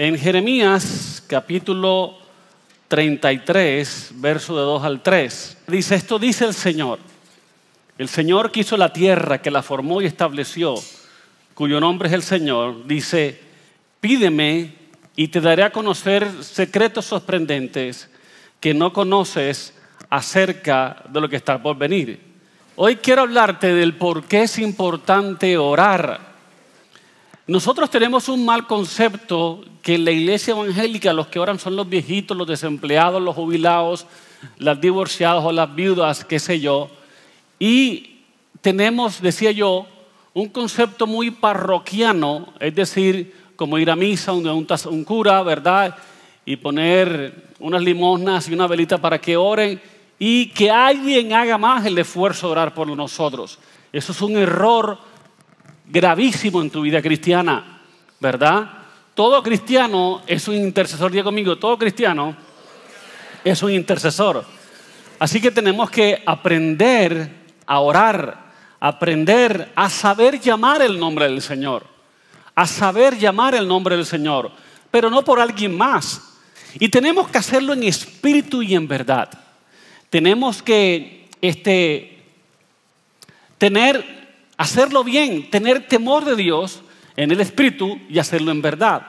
En Jeremías capítulo 33, verso de 2 al 3, dice, esto dice el Señor. El Señor que hizo la tierra, que la formó y estableció, cuyo nombre es el Señor, dice, pídeme y te daré a conocer secretos sorprendentes que no conoces acerca de lo que está por venir. Hoy quiero hablarte del por qué es importante orar. Nosotros tenemos un mal concepto que en la iglesia evangélica los que oran son los viejitos, los desempleados, los jubilados, las divorciadas o las viudas, qué sé yo. Y tenemos, decía yo, un concepto muy parroquiano, es decir, como ir a misa donde un, un cura, ¿verdad? Y poner unas limosnas y una velita para que oren y que alguien haga más el esfuerzo de orar por nosotros. Eso es un error gravísimo en tu vida cristiana, ¿verdad? Todo cristiano es un intercesor, diga conmigo, todo cristiano es un intercesor. Así que tenemos que aprender a orar, aprender a saber llamar el nombre del Señor, a saber llamar el nombre del Señor, pero no por alguien más. Y tenemos que hacerlo en espíritu y en verdad. Tenemos que este, tener hacerlo bien, tener temor de Dios en el Espíritu y hacerlo en verdad.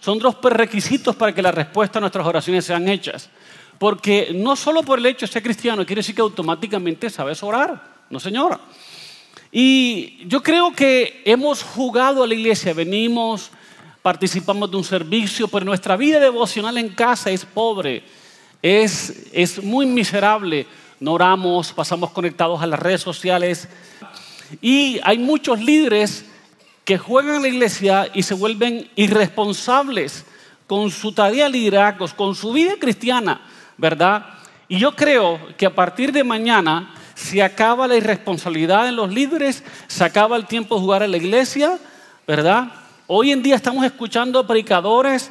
Son dos requisitos para que la respuesta a nuestras oraciones sean hechas. Porque no solo por el hecho de ser cristiano quiere decir que automáticamente sabes orar. No, señora. Y yo creo que hemos jugado a la iglesia, venimos, participamos de un servicio, pero nuestra vida devocional en casa es pobre, es, es muy miserable. No oramos, pasamos conectados a las redes sociales, y hay muchos líderes que juegan en la iglesia y se vuelven irresponsables con su tarea de liderazgo, con su vida cristiana, ¿verdad? Y yo creo que a partir de mañana se acaba la irresponsabilidad en los líderes, se acaba el tiempo de jugar en la iglesia, ¿verdad? Hoy en día estamos escuchando predicadores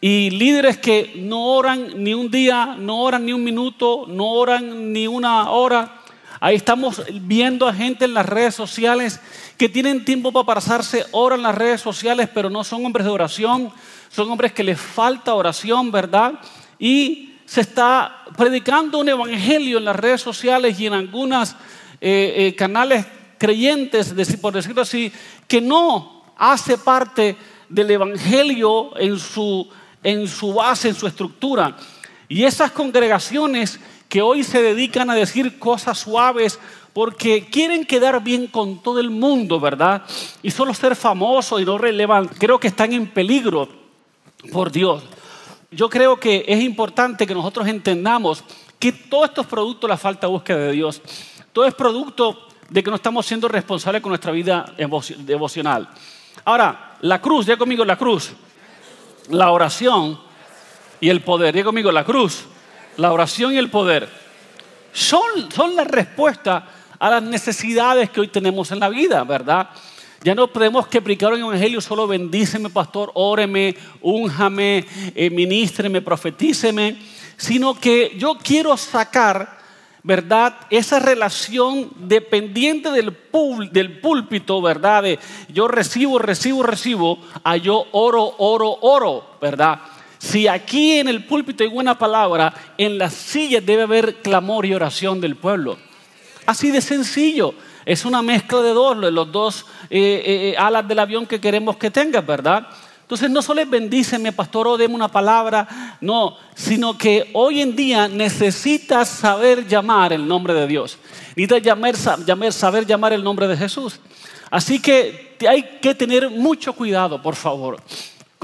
y líderes que no oran ni un día, no oran ni un minuto, no oran ni una hora Ahí estamos viendo a gente en las redes sociales que tienen tiempo para pasarse horas en las redes sociales, pero no son hombres de oración, son hombres que les falta oración, ¿verdad? Y se está predicando un evangelio en las redes sociales y en algunos eh, eh, canales creyentes, por decirlo así, que no hace parte del evangelio en su, en su base, en su estructura. Y esas congregaciones que hoy se dedican a decir cosas suaves porque quieren quedar bien con todo el mundo, ¿verdad? Y solo ser famosos y no relevan, creo que están en peligro por Dios. Yo creo que es importante que nosotros entendamos que todos estos productos, la falta de búsqueda de Dios, todo es producto de que no estamos siendo responsables con nuestra vida devocional. Ahora, la cruz, ya conmigo la cruz, la oración y el poder, ya conmigo la cruz, la oración y el poder, son, son la respuesta a las necesidades que hoy tenemos en la vida, ¿verdad? Ya no podemos que predicar un evangelio solo bendíceme, pastor, óreme, únjame, eh, ministreme, profetíceme, sino que yo quiero sacar, ¿verdad? Esa relación dependiente del, del púlpito, ¿verdad? De yo recibo, recibo, recibo, a yo oro, oro, oro, ¿verdad? Si aquí en el púlpito hay buena palabra, en las sillas debe haber clamor y oración del pueblo. Así de sencillo. Es una mezcla de dos, los dos eh, eh, eh, alas del avión que queremos que tengas, ¿verdad? Entonces no solo es bendíceme, pastor, o deme una palabra, no, sino que hoy en día necesitas saber llamar el nombre de Dios. Necesitas saber llamar el nombre de Jesús. Así que hay que tener mucho cuidado, por favor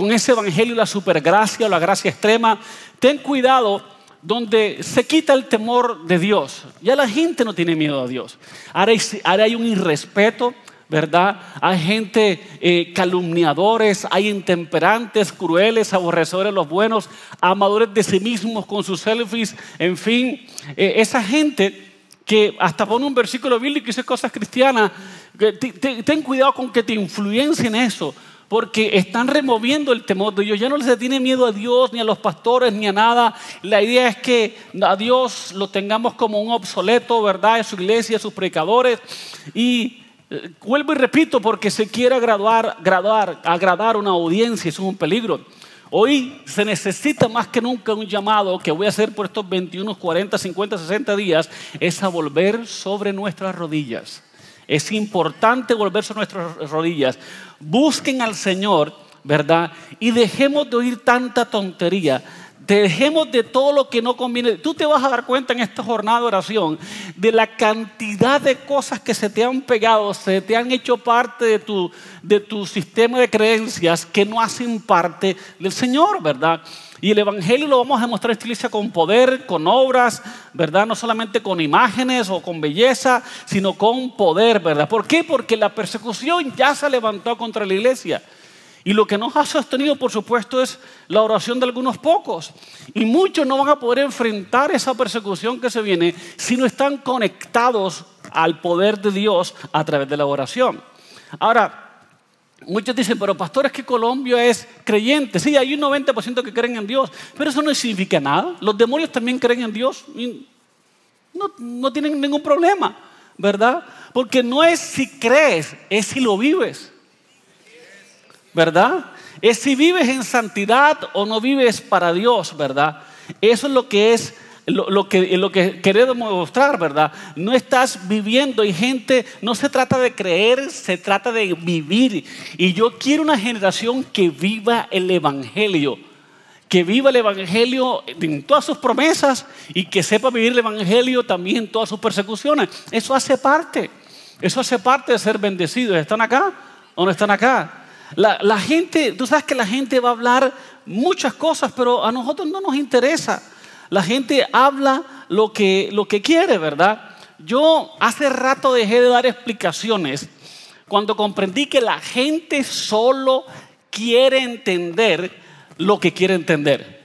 con ese evangelio, la supergracia o la gracia extrema, ten cuidado donde se quita el temor de Dios. Ya la gente no tiene miedo a Dios. Ahora hay, un irrespeto, ¿verdad? Hay gente eh, calumniadores, hay intemperantes, crueles, aborrecedores de los buenos, amadores de sí mismos con sus selfies, en fin, eh, esa gente que hasta pone un versículo bíblico y dice cosas cristianas, ten cuidado con que te influencien eso, porque están removiendo el temor de Dios. Ya no les tiene miedo a Dios, ni a los pastores, ni a nada. La idea es que a Dios lo tengamos como un obsoleto, ¿verdad? En su iglesia, sus predicadores. Y eh, vuelvo y repito, porque se quiere agradar, agradar, agradar una audiencia, eso es un peligro. Hoy se necesita más que nunca un llamado que voy a hacer por estos 21, 40, 50, 60 días, es a volver sobre nuestras rodillas. Es importante volver sobre nuestras rodillas. Busquen al Señor, ¿verdad? Y dejemos de oír tanta tontería. Dejemos de todo lo que no conviene. Tú te vas a dar cuenta en esta jornada de oración de la cantidad de cosas que se te han pegado, se te han hecho parte de tu, de tu sistema de creencias que no hacen parte del Señor, ¿verdad? Y el Evangelio lo vamos a demostrar esta iglesia con poder, con obras, ¿verdad? No solamente con imágenes o con belleza, sino con poder, ¿verdad? ¿Por qué? Porque la persecución ya se levantó contra la iglesia. Y lo que nos ha sostenido, por supuesto, es la oración de algunos pocos. Y muchos no van a poder enfrentar esa persecución que se viene si no están conectados al poder de Dios a través de la oración. Ahora, muchos dicen, pero pastor, es que Colombia es creyente. Sí, hay un 90% que creen en Dios, pero eso no significa nada. Los demonios también creen en Dios no, no tienen ningún problema, ¿verdad? Porque no es si crees, es si lo vives. ¿verdad? Es si vives en santidad o no vives para Dios, ¿verdad? Eso es lo que es lo, que, lo que queremos mostrar, ¿verdad? No estás viviendo y gente, no se trata de creer, se trata de vivir. Y yo quiero una generación que viva el Evangelio, que viva el Evangelio en todas sus promesas y que sepa vivir el Evangelio también en todas sus persecuciones. Eso hace parte, eso hace parte de ser bendecidos. ¿Están acá o no están acá? La, gente, tú sabes que la gente va a hablar muchas cosas, pero a nosotros no nos interesa. La gente habla lo que, lo que quiere, ¿verdad? Yo hace rato dejé de dar explicaciones cuando comprendí que la gente solo quiere entender lo que quiere entender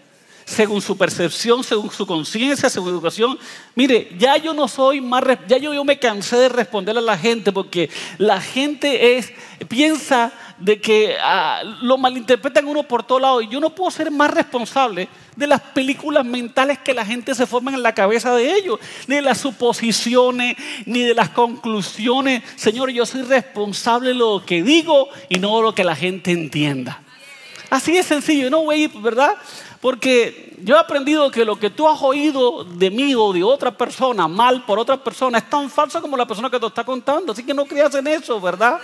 según su percepción, según su conciencia, según su educación. Mire, ya yo no soy más, ya yo, yo me cansé de responder a la gente porque la gente es, piensa de que ah, lo malinterpretan uno por todo lado y yo no puedo ser más responsable de las películas mentales que la gente se forma en la cabeza de ellos, ni de las suposiciones, ni de las conclusiones. Señor, yo soy responsable de lo que digo y no de lo que la gente entienda. Así es sencillo, ¿no, güey? ¿Verdad? Porque yo he aprendido que lo que tú has oído de mí o de otra persona, mal por otra persona, es tan falso como la persona que te está contando. Así que no creas en eso, ¿verdad?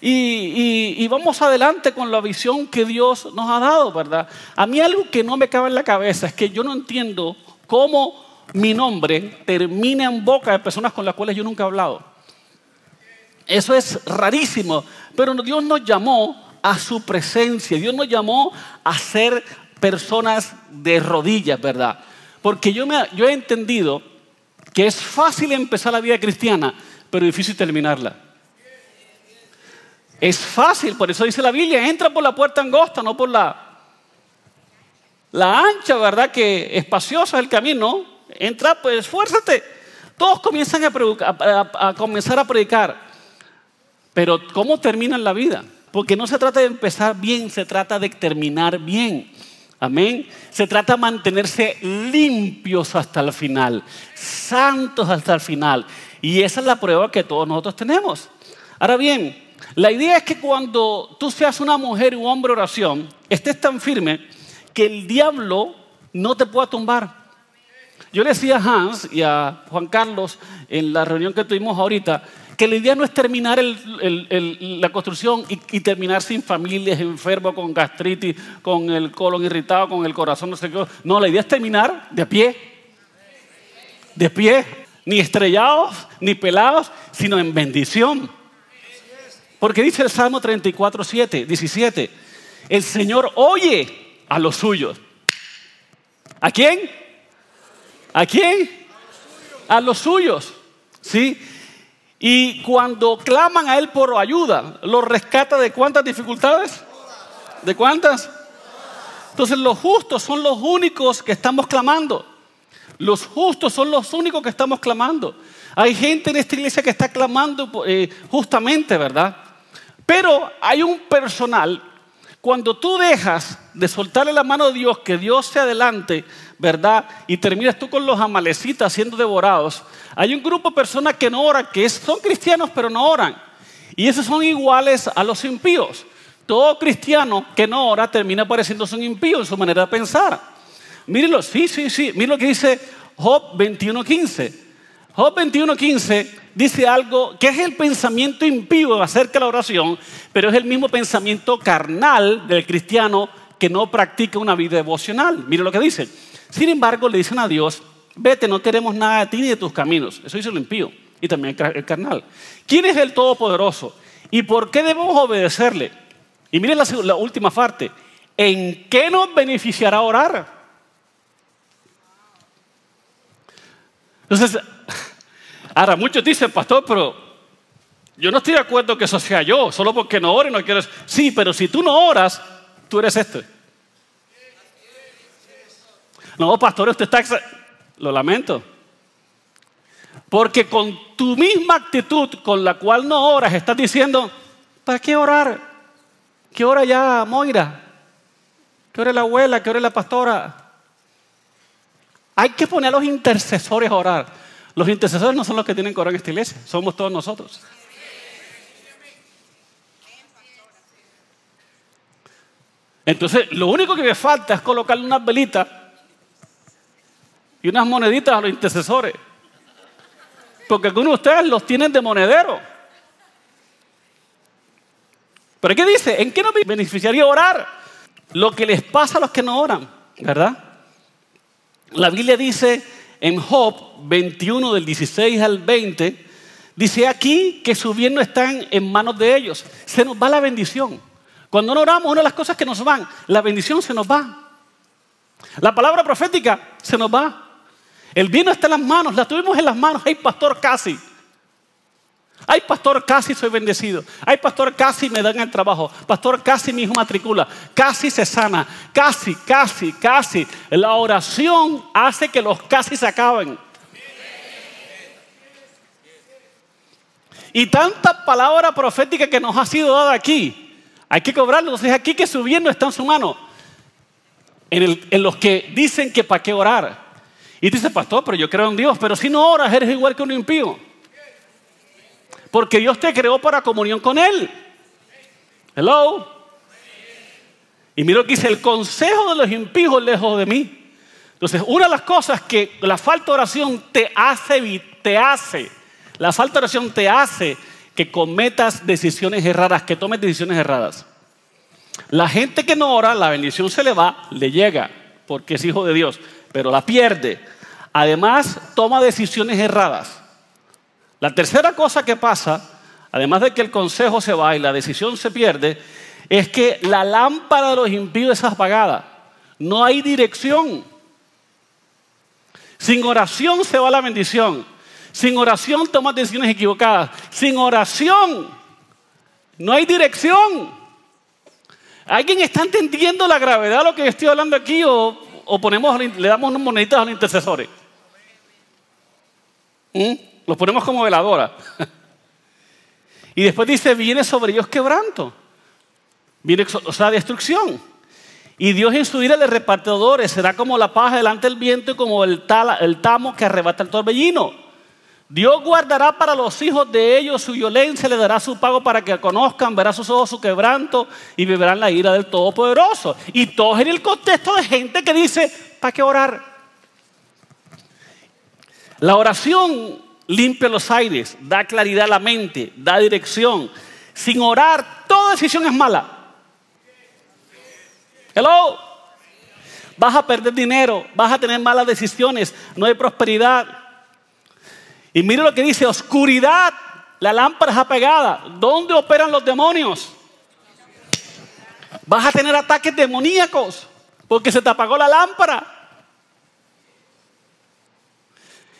Y, vamos adelante con la visión que Dios nos ha dado, ¿verdad? A mí algo que no me cabe en la cabeza es que yo no entiendo cómo mi nombre termina en boca de personas con las cuales yo nunca he hablado. Eso es rarísimo, pero Dios nos llamó a su presencia, Dios nos llamó a ser personas de rodillas, ¿verdad? Porque yo, yo he entendido que es fácil empezar la vida cristiana, pero difícil terminarla. Es fácil, por eso dice la Biblia, entra por la puerta angosta, no por la, la ancha, ¿verdad? Que espaciosa es el camino. Entra, pues esfuérzate. Todos comienzan a, a comenzar a predicar. Pero ¿cómo terminan la vida? Porque no se trata de empezar bien, se trata de terminar bien. Amén. Se trata de mantenerse limpios hasta el final, santos hasta el final. Y esa es la prueba que todos nosotros tenemos. Ahora bien, la idea es que cuando tú seas una mujer o hombre oración, estés tan firme que el diablo no te pueda tumbar. Yo le decía a Hans y a Juan Carlos en la reunión que tuvimos ahorita, que la idea no es terminar la construcción y, terminar sin familias, enfermos, con gastritis, con el colon irritado, con el corazón, no sé qué. No, la idea es terminar de pie. De pie. Ni estrellados, ni pelados, sino en bendición. Porque dice el Salmo 34, 7, 17, el Señor oye a los suyos. ¿A quién? ¿A quién? A los suyos. ¿Sí? Y cuando claman a Él por ayuda, ¿los rescata de cuántas dificultades? ¿De cuántas? Entonces los justos son los únicos que estamos clamando. Los justos son los únicos que estamos clamando. Hay gente en esta iglesia que está clamando eh, justamente, ¿verdad? Pero hay un personal, cuando tú dejas de soltarle la mano de Dios, que Dios se adelante, ¿verdad? Y terminas tú con los amalecitas siendo devorados. Hay un grupo de personas que no oran, que son cristianos pero no oran. Y esos son iguales a los impíos. Todo cristiano que no ora termina pareciéndose un impío en su manera de pensar. Mírenlo, sí, sí, sí. Miren lo que dice Job 21.15. Job 21.15 dice algo que es el pensamiento impío acerca de la oración, pero es el mismo pensamiento carnal del cristiano que no practica una vida devocional. Miren lo que dice. Sin embargo, le dicen a Dios, vete, no queremos nada de ti ni de tus caminos. Eso dice el impío y también el carnal. ¿Quién es el Todopoderoso? ¿Y por qué debemos obedecerle? Y miren la, última parte. ¿En qué nos beneficiará orar? Entonces, ahora muchos dicen, pastor, pero yo no estoy de acuerdo que eso sea yo, solo porque no ore no quiero. Sí, pero si tú no oras, tú eres este. No, pastor, usted está. Lo lamento. Porque con tu misma actitud con la cual no oras, estás diciendo, ¿para qué orar? ¿Qué ora ya Moira? ¿Qué ora la abuela? ¿Qué ora la pastora? Hay que poner a los intercesores a orar. Los intercesores no son los que tienen que orar en esta iglesia, somos todos nosotros. Entonces, lo único que me falta es colocarle unas velitas y unas moneditas a los intercesores. Porque algunos de ustedes los tienen de monedero. Pero ¿qué dice? ¿En qué nos beneficiaría orar? Lo que les pasa a los que no oran, ¿verdad? La Biblia dice en Job 21 del 16 al 20, dice aquí que su bien no están en manos de ellos. Se nos va la bendición. Cuando no oramos, una de las cosas que nos van, la bendición se nos va. La palabra profética se nos va. El bien está en las manos, la tuvimos en las manos. Ay, pastor, casi. Ay, pastor, casi soy bendecido. Ay, pastor, casi me dan el trabajo. Pastor, casi mi hijo matricula. Casi se sana. Casi, casi, casi. La oración hace que los casi se acaben. Y tanta palabra profética que nos ha sido dada aquí. Hay que cobrarlo. Entonces aquí que su bien no está en su mano. En, en los que dicen que para qué orar. Y dice, pastor, pero yo creo en Dios, pero si no oras eres igual que un impío. Porque Dios te creó para comunión con Él. Hello. Y mira lo que dice, el consejo de los impíos lejos de mí. Entonces, una de las cosas que la falta de oración te hace, te hace, la falta de oración te hace que cometas decisiones erradas, que tomes decisiones erradas. La gente que no ora, la bendición se le va, le llega, porque es hijo de Dios, pero la pierde. Además, toma decisiones erradas. La tercera cosa que pasa, además de que el consejo se va y la decisión se pierde, es que la lámpara de los impíos es apagada. No hay dirección. Sin oración se va la bendición. Sin oración tomas decisiones equivocadas. Sin oración no hay dirección. ¿Alguien está entendiendo la gravedad de lo que estoy hablando aquí o, ponemos, le damos unos moneditas a los intercesores? ¿Mm? Los ponemos como veladora. y después dice, viene sobre ellos quebranto. Viene, o sea, destrucción. Y Dios en su ira de repartidores será como la paja delante del viento y como el, el tamo que arrebata el torbellino. Dios guardará para los hijos de ellos su violencia, le dará su pago para que conozcan, verá sus ojos su quebranto y vivirán la ira del Todopoderoso. Y todo en el contexto de gente que dice, ¿para qué orar? La oración limpia los aires, da claridad a la mente, da dirección. Sin orar, toda decisión es mala. Hello. Vas a perder dinero, vas a tener malas decisiones, no hay prosperidad. Y mire lo que dice, oscuridad, la lámpara es apagada. ¿Dónde operan los demonios? Vas a tener ataques demoníacos porque se te apagó la lámpara.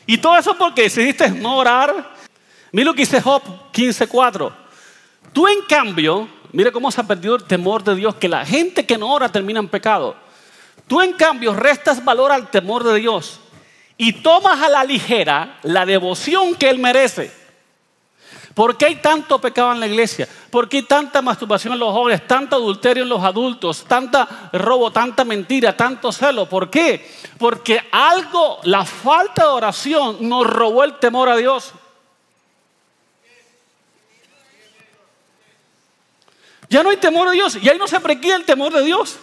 Y todo eso porque decidiste no orar. Mira lo que dice Job 15:4. Tú en cambio, mira cómo se ha perdido el temor de Dios, que la gente que no ora termina en pecado. Tú en cambio restas valor al temor de Dios y tomas a la ligera la devoción que Él merece. ¿Por qué hay tanto pecado en la iglesia? ¿Por qué hay tanta masturbación en los jóvenes, tanto adulterio en los adultos, tanta robo, tanta mentira, tanto celo? ¿Por qué? Porque algo, la falta de oración nos robó el temor a Dios. Ya no hay temor de Dios. Y ahí no se prequía el temor de Dios.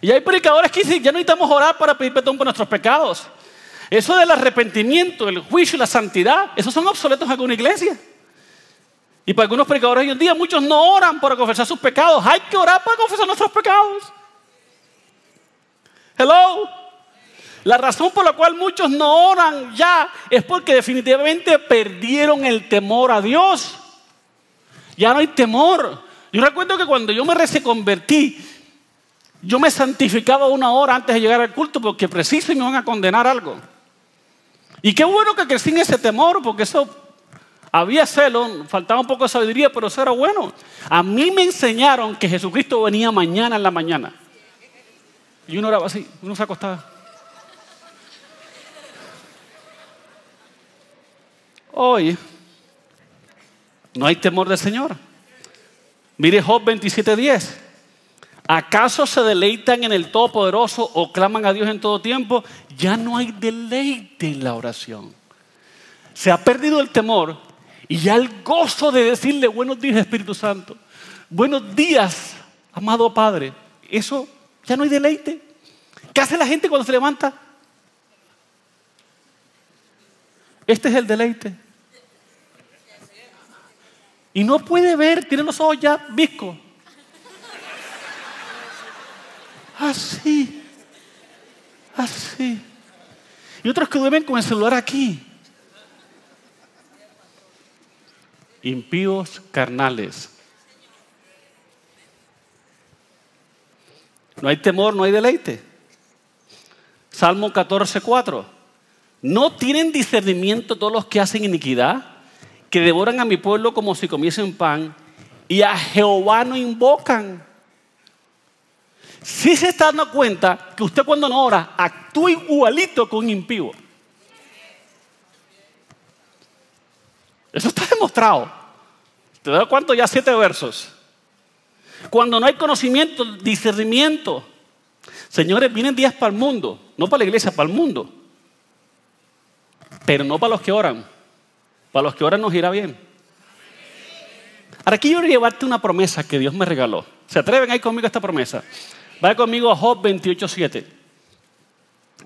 Y hay predicadores que dicen, ya no necesitamos orar para pedir perdón por nuestros pecados. Eso del arrepentimiento, el juicio y la santidad, esos son obsoletos en alguna iglesia. Y para algunos predicadores hoy en día, muchos no oran para confesar sus pecados. Hay que orar para confesar nuestros pecados. Hello. La razón por la cual muchos no oran ya es porque definitivamente perdieron el temor a Dios. Ya no hay temor. Yo recuerdo que cuando yo me reconvertí, yo me santificaba una hora antes de llegar al culto porque preciso y me van a condenar algo. Y qué bueno que crecí en ese temor porque eso había celo, faltaba un poco de sabiduría, pero eso era bueno. A mí me enseñaron que Jesucristo venía mañana en la mañana. Y uno oraba así, uno se acostaba. Hoy no hay temor del Señor. Mire Job 27:10. ¿Acaso se deleitan en el Todopoderoso o claman a Dios en todo tiempo? Ya no hay deleite en la oración. Se ha perdido el temor y ya el gozo de decirle buenos días Espíritu Santo. Buenos días, amado Padre. Eso ya no hay deleite. ¿Qué hace la gente cuando se levanta? Este es el deleite. Y no puede ver, tiene los ojos ya viscos. Así. Así. Y otros que duermen con el celular aquí. Impíos carnales. No hay temor, no hay deleite. Salmo 14, 4. ¿No tienen discernimiento todos los que hacen iniquidad? que devoran a mi pueblo como si comiesen pan y a Jehová no invocan. Si se está dando cuenta que usted cuando no ora actúa igualito con un impío. Eso está demostrado. ¿Te das cuenta? Ya siete versos. Cuando no hay conocimiento, discernimiento. Señores, vienen días para el mundo, no para la iglesia, para el mundo. Pero no para los que oran. Para los que ahora nos irá bien. Ahora aquí llevarte una promesa que Dios me regaló. ¿Se atreven ahí conmigo a esta promesa? Vaya conmigo a Job 28.7.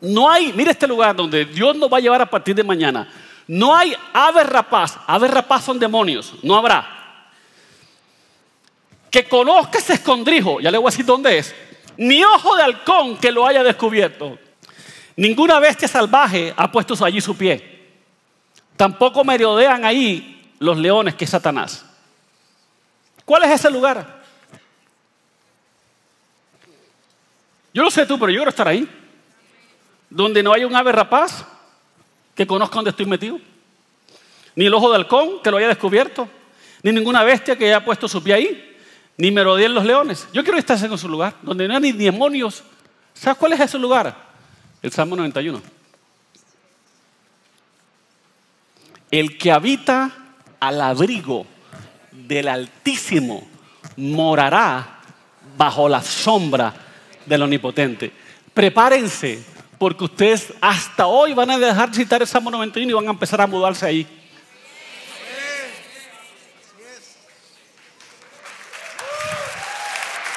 No hay, mire este lugar donde Dios nos va a llevar a partir de mañana. No hay aves rapaz. Aves rapaz son demonios. No habrá. Que conozca ese escondrijo. Ya le voy a decir dónde es. Ni ojo de halcón que lo haya descubierto. Ninguna bestia salvaje ha puesto allí su pie. Tampoco merodean ahí los leones que es Satanás. ¿Cuál es ese lugar? Yo no sé tú, pero yo quiero estar ahí. Donde no hay un ave rapaz que conozca dónde estoy metido. Ni el ojo de halcón que lo haya descubierto. Ni ninguna bestia que haya puesto su pie ahí. Ni merodeen los leones. Yo quiero estar en su lugar. Donde no hay ni demonios. ¿Sabes cuál es ese lugar? El Salmo 91. El que habita al abrigo del Altísimo morará bajo la sombra del Omnipotente. Prepárense, porque ustedes hasta hoy van a dejar de citar esa Salmo 91 y van a empezar a mudarse ahí.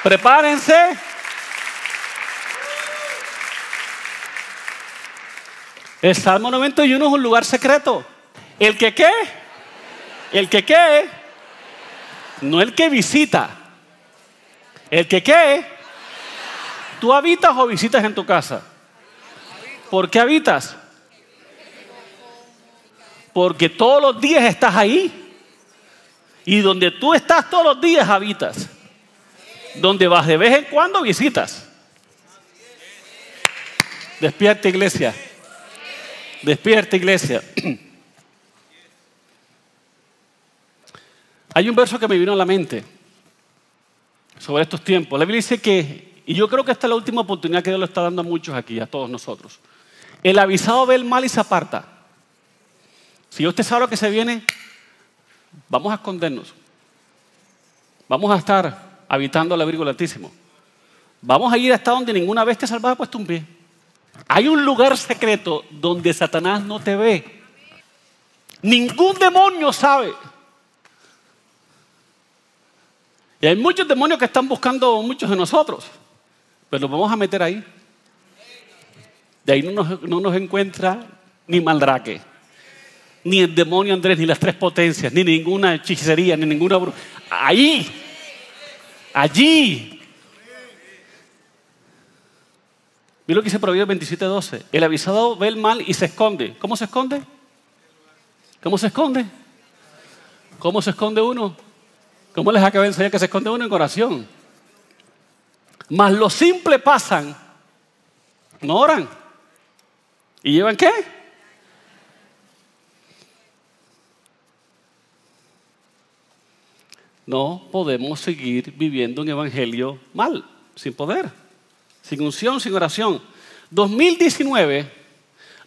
Prepárense. El Salmo 91 es un lugar secreto. ¿El que qué? ¿El que qué? No el que visita. ¿El que qué? ¿Tú habitas o visitas en tu casa? ¿Por qué habitas? Porque todos los días estás ahí. Y donde tú estás todos los días habitas. Donde vas de vez en cuando visitas. Despierta iglesia. Despierta iglesia. Hay un verso que me vino a la mente sobre estos tiempos. La Biblia dice que, y yo creo que esta es la última oportunidad que Dios le está dando a muchos aquí, a todos nosotros. El avisado ve el mal y se aparta. Si usted sabe lo que se viene, vamos a escondernos. Vamos a estar habitando el abrigo del Altísimo. Vamos a ir hasta donde ninguna bestia salvaje ha puesto un pie. Hay un lugar secreto donde Satanás no te ve. Ningún demonio sabe. Y hay muchos demonios que están buscando muchos de nosotros, pero los vamos a meter ahí. De ahí no nos, no nos encuentra ni maldraque, ni el demonio Andrés, ni las tres potencias, ni ninguna hechicería, ni ninguna... Ahí, allí. Mira lo que dice Proverbios 27.12. El avisado ve el mal y se esconde. ¿Cómo se esconde? ¿Cómo se esconde? ¿Cómo se esconde uno? ¿Cómo les acaba de enseñar que se esconde uno en oración? Mas los simples pasan, no oran. ¿Y llevan qué? No podemos seguir viviendo un evangelio mal, sin poder, sin unción, sin oración. 2019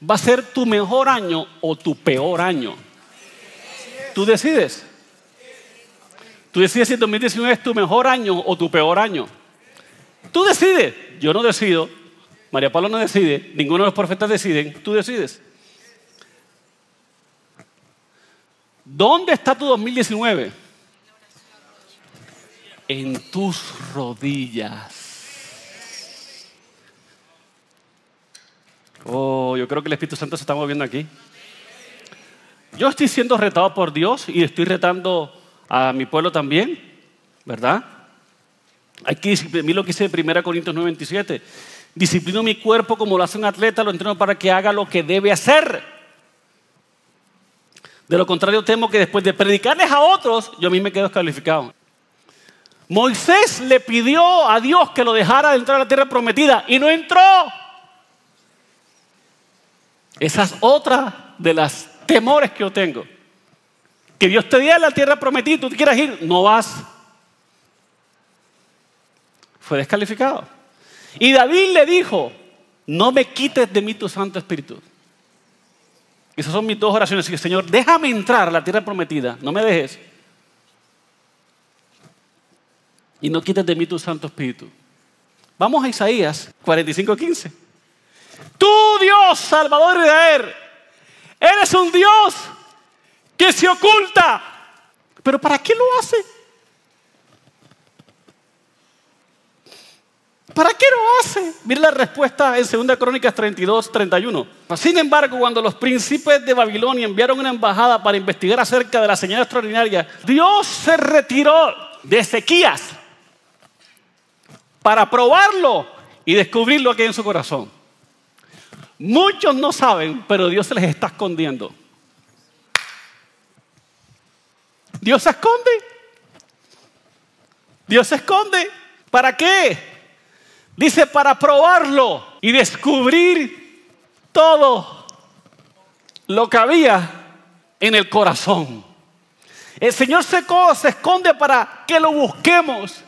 va a ser tu mejor año o tu peor año. Tú decides. Tú decides si 2019 es tu mejor año o tu peor año. Tú decides. Yo no decido. María Paula no decide. Ninguno de los profetas deciden. Tú decides. ¿Dónde está tu 2019? En tus rodillas. Oh, yo creo que el Espíritu Santo se está moviendo aquí. Yo estoy siendo retado por Dios y estoy retando a mi pueblo también, ¿verdad? Aquí, mira lo que dice 1 Corintios 9:27. Disciplino mi cuerpo como lo hace un atleta, lo entreno para que haga lo que debe hacer. De lo contrario, temo que después de predicarles a otros, yo a mí me quedo descalificado. Moisés le pidió a Dios que lo dejara entrar a la tierra prometida y no entró. Esa es otra de las temores que yo tengo. Que Dios te diera la tierra prometida, tú quieras ir, no vas. Fue descalificado. Y David le dijo, no me quites de mí tu Santo Espíritu. Esas son mis dos oraciones. Así Señor, déjame entrar a la tierra prometida, no me dejes. Y no quites de mí tu Santo Espíritu. Vamos a Isaías 45:15. Tú, Dios, Salvador de Israel, eres un Dios que se oculta. ¿Pero para qué lo hace? ¿Para qué lo hace? Mira la respuesta en 2 Crónicas 32, 31. Sin embargo, cuando los príncipes de Babilonia enviaron una embajada para investigar acerca de la señal extraordinaria, Dios se retiró de Ezequías para probarlo y descubrirlo aquí en su corazón. Muchos no saben, pero Dios se les está escondiendo. Dios se esconde. Dios se esconde. ¿Para qué? Dice para probarlo y descubrir todo lo que había en el corazón. El Señor se, esconde para que lo busquemos.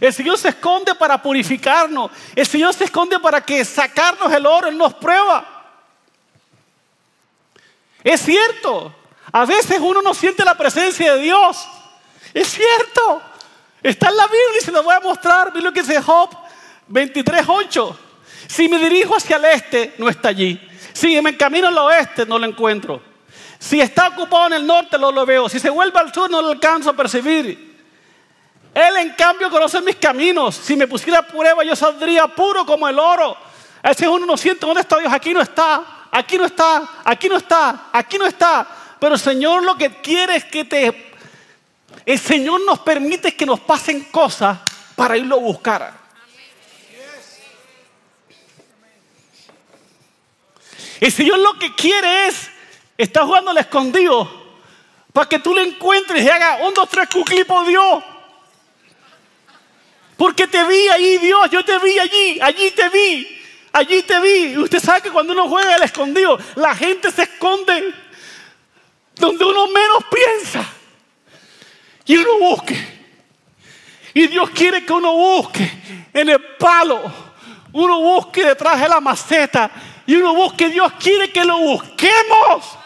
El Señor se esconde para purificarnos. El Señor se esconde para que sacarnos el oro. Él nos prueba. Es cierto. A veces uno no siente la presencia de Dios. Es cierto. Está en la Biblia y se lo voy a mostrar. Mira lo que dice Job 23.8. Si me dirijo hacia el este, no está allí. Si me encamino al oeste, no lo encuentro. Si está ocupado en el norte, no lo veo. Si se vuelve al sur, no lo alcanzo a percibir. Él, en cambio, conoce mis caminos. Si me pusiera a prueba, yo saldría puro como el oro. Veces uno no siente dónde está Dios. Aquí no está, aquí no está, aquí no está, aquí no está. Pero el Señor lo que quiere es que te. El Señor nos permite que nos pasen cosas para irlo a buscar. El Señor lo que quiere es, está jugando al escondido, para que tú lo encuentres y haga un, dos, tres, cuclipo Dios. Porque te vi allí, Dios, yo te vi allí, allí te vi, allí te vi. usted sabe que cuando uno juega al escondido, la gente se esconde donde uno menos piensa. Y uno busque. Y Dios quiere que uno busque en el palo. Uno busque detrás de la maceta. Y uno busque. Dios quiere que lo busquemos.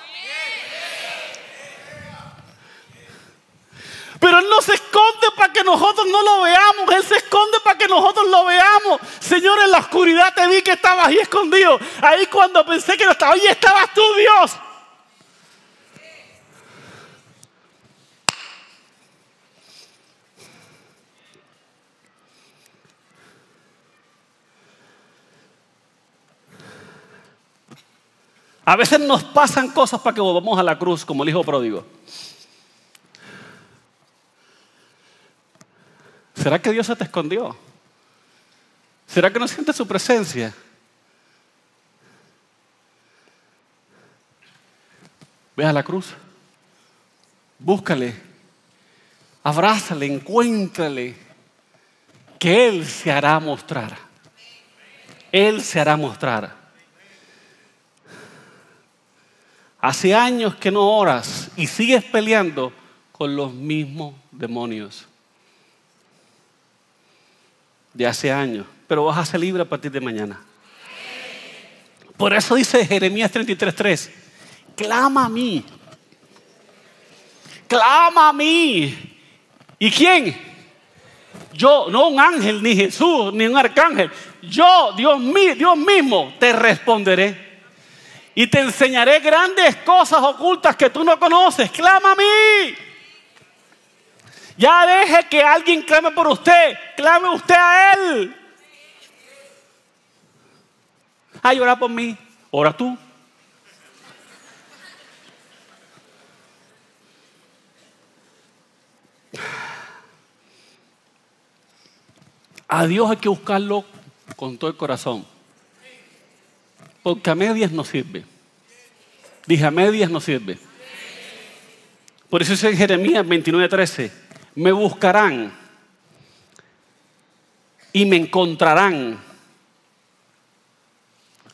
Pero Él no se esconde para que nosotros no lo veamos. Él se esconde para que nosotros lo veamos. Señor, en la oscuridad te vi que estabas ahí escondido. Ahí cuando pensé que no estaba, ahí estabas tú, Dios. A veces nos pasan cosas para que volvamos a la cruz, como el hijo pródigo. ¿Será que Dios se te escondió? ¿Será que no sientes su presencia? Ve a la cruz. Búscale. Abrázale, encuéntrale. Que Él se hará mostrar. Él se hará mostrar. Hace años que no oras y sigues peleando con los mismos demonios. De hace años. Pero vas a ser libre a partir de mañana. Por eso dice Jeremías 33:3, clama a mí. Clama a mí. ¿Y quién? Yo, no un ángel, ni Jesús, ni un arcángel. Yo, Dios mío, Dios mismo, te responderé y te enseñaré grandes cosas ocultas que tú no conoces. Clama a mí. Ya deje que alguien clame por usted. Clame usted a Él. Ay, ora por mí. Ora tú. A Dios hay que buscarlo con todo el corazón. Porque a medias no sirve. Dije, a medias no sirve. Por eso dice en Jeremías 29:13, me buscarán y me encontrarán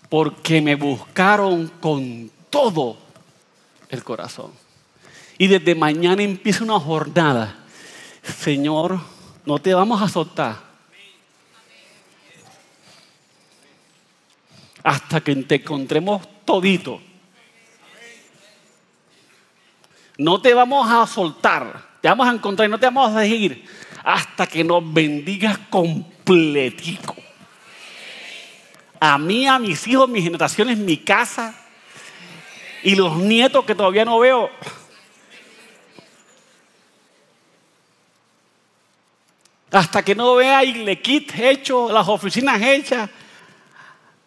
porque me buscaron con todo el corazón. Y desde mañana empieza una jornada. Señor, no te vamos a soltar hasta que te encontremos todito. No te vamos a soltar, te vamos a encontrar y no te vamos a dejar hasta que nos bendigas completico. A mí, a mis hijos, mis generaciones, mi casa y los nietos que todavía no veo. Hasta que no vea y le quite hecho, las oficinas hechas,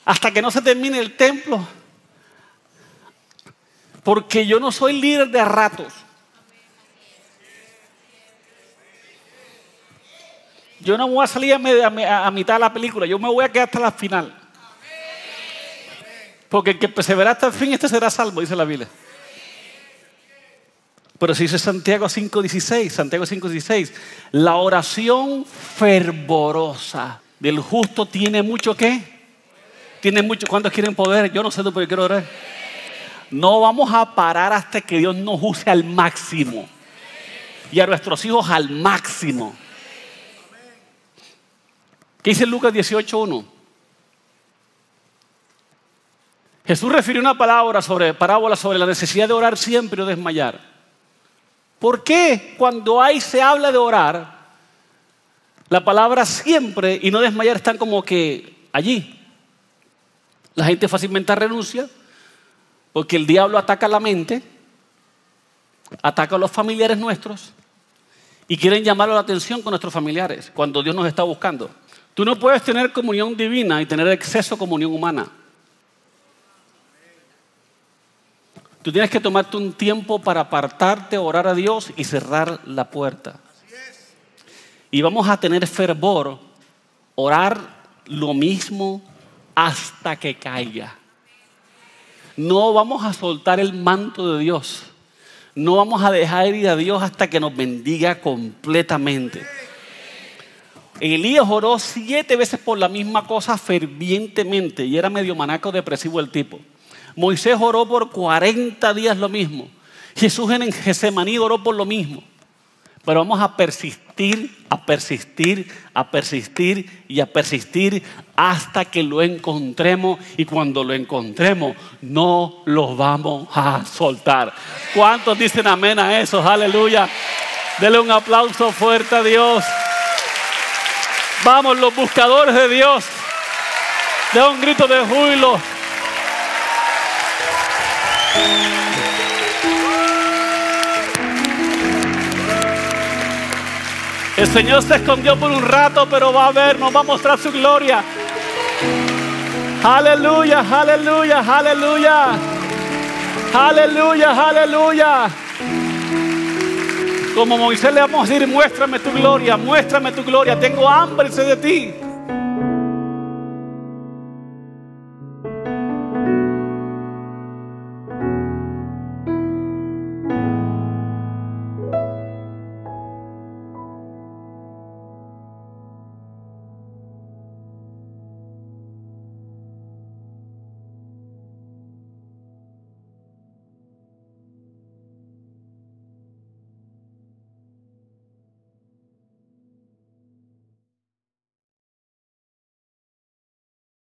hasta que no se termine el templo. Porque yo no soy líder de ratos. Yo no voy a salir a, mitad de la película, yo me voy a quedar hasta la final. Porque el que persevera hasta el fin, este será salvo, dice la Biblia. Pero si dice Santiago 5.16, Santiago 5.16, la oración fervorosa del justo tiene mucho que tiene mucho. ¿Cuántos quieren poder? Yo no sé, pero yo quiero orar. No vamos a parar hasta que Dios nos use al máximo. Y a nuestros hijos al máximo. ¿Qué dice Lucas 18.1? Jesús refirió una palabra sobre parábola sobre la necesidad de orar siempre o desmayar. ¿Por qué cuando hay se habla de orar, la palabra siempre y no desmayar están como que allí? La gente fácilmente renuncia porque el diablo ataca la mente, ataca a los familiares nuestros y quieren llamar la atención con nuestros familiares cuando Dios nos está buscando. Tú no puedes tener comunión divina y tener exceso de comunión humana. Tú tienes que tomarte un tiempo para apartarte, orar a Dios y cerrar la puerta. Y vamos a tener fervor, orar lo mismo hasta que caiga. No vamos a soltar el manto de Dios. No vamos a dejar ir a Dios hasta que nos bendiga completamente. Elías oró siete veces por la misma cosa fervientemente y era medio manaco depresivo el tipo. Moisés oró por 40 días lo mismo. Jesús en Gesemaní oró por lo mismo. Pero vamos a persistir, a persistir, a persistir y a persistir hasta que lo encontremos. Y cuando lo encontremos, no lo vamos a soltar. ¿Cuántos dicen amén a eso? Aleluya. Dele un aplauso fuerte a Dios. Vamos, los buscadores de Dios. De un grito de júbilo. El Señor se escondió por un rato, pero va a ver, nos va a mostrar su gloria. Aleluya, aleluya, aleluya. Aleluya, aleluya. Como Moisés le vamos a decir, muéstrame tu gloria, muéstrame tu gloria. Tengo hambre de ti.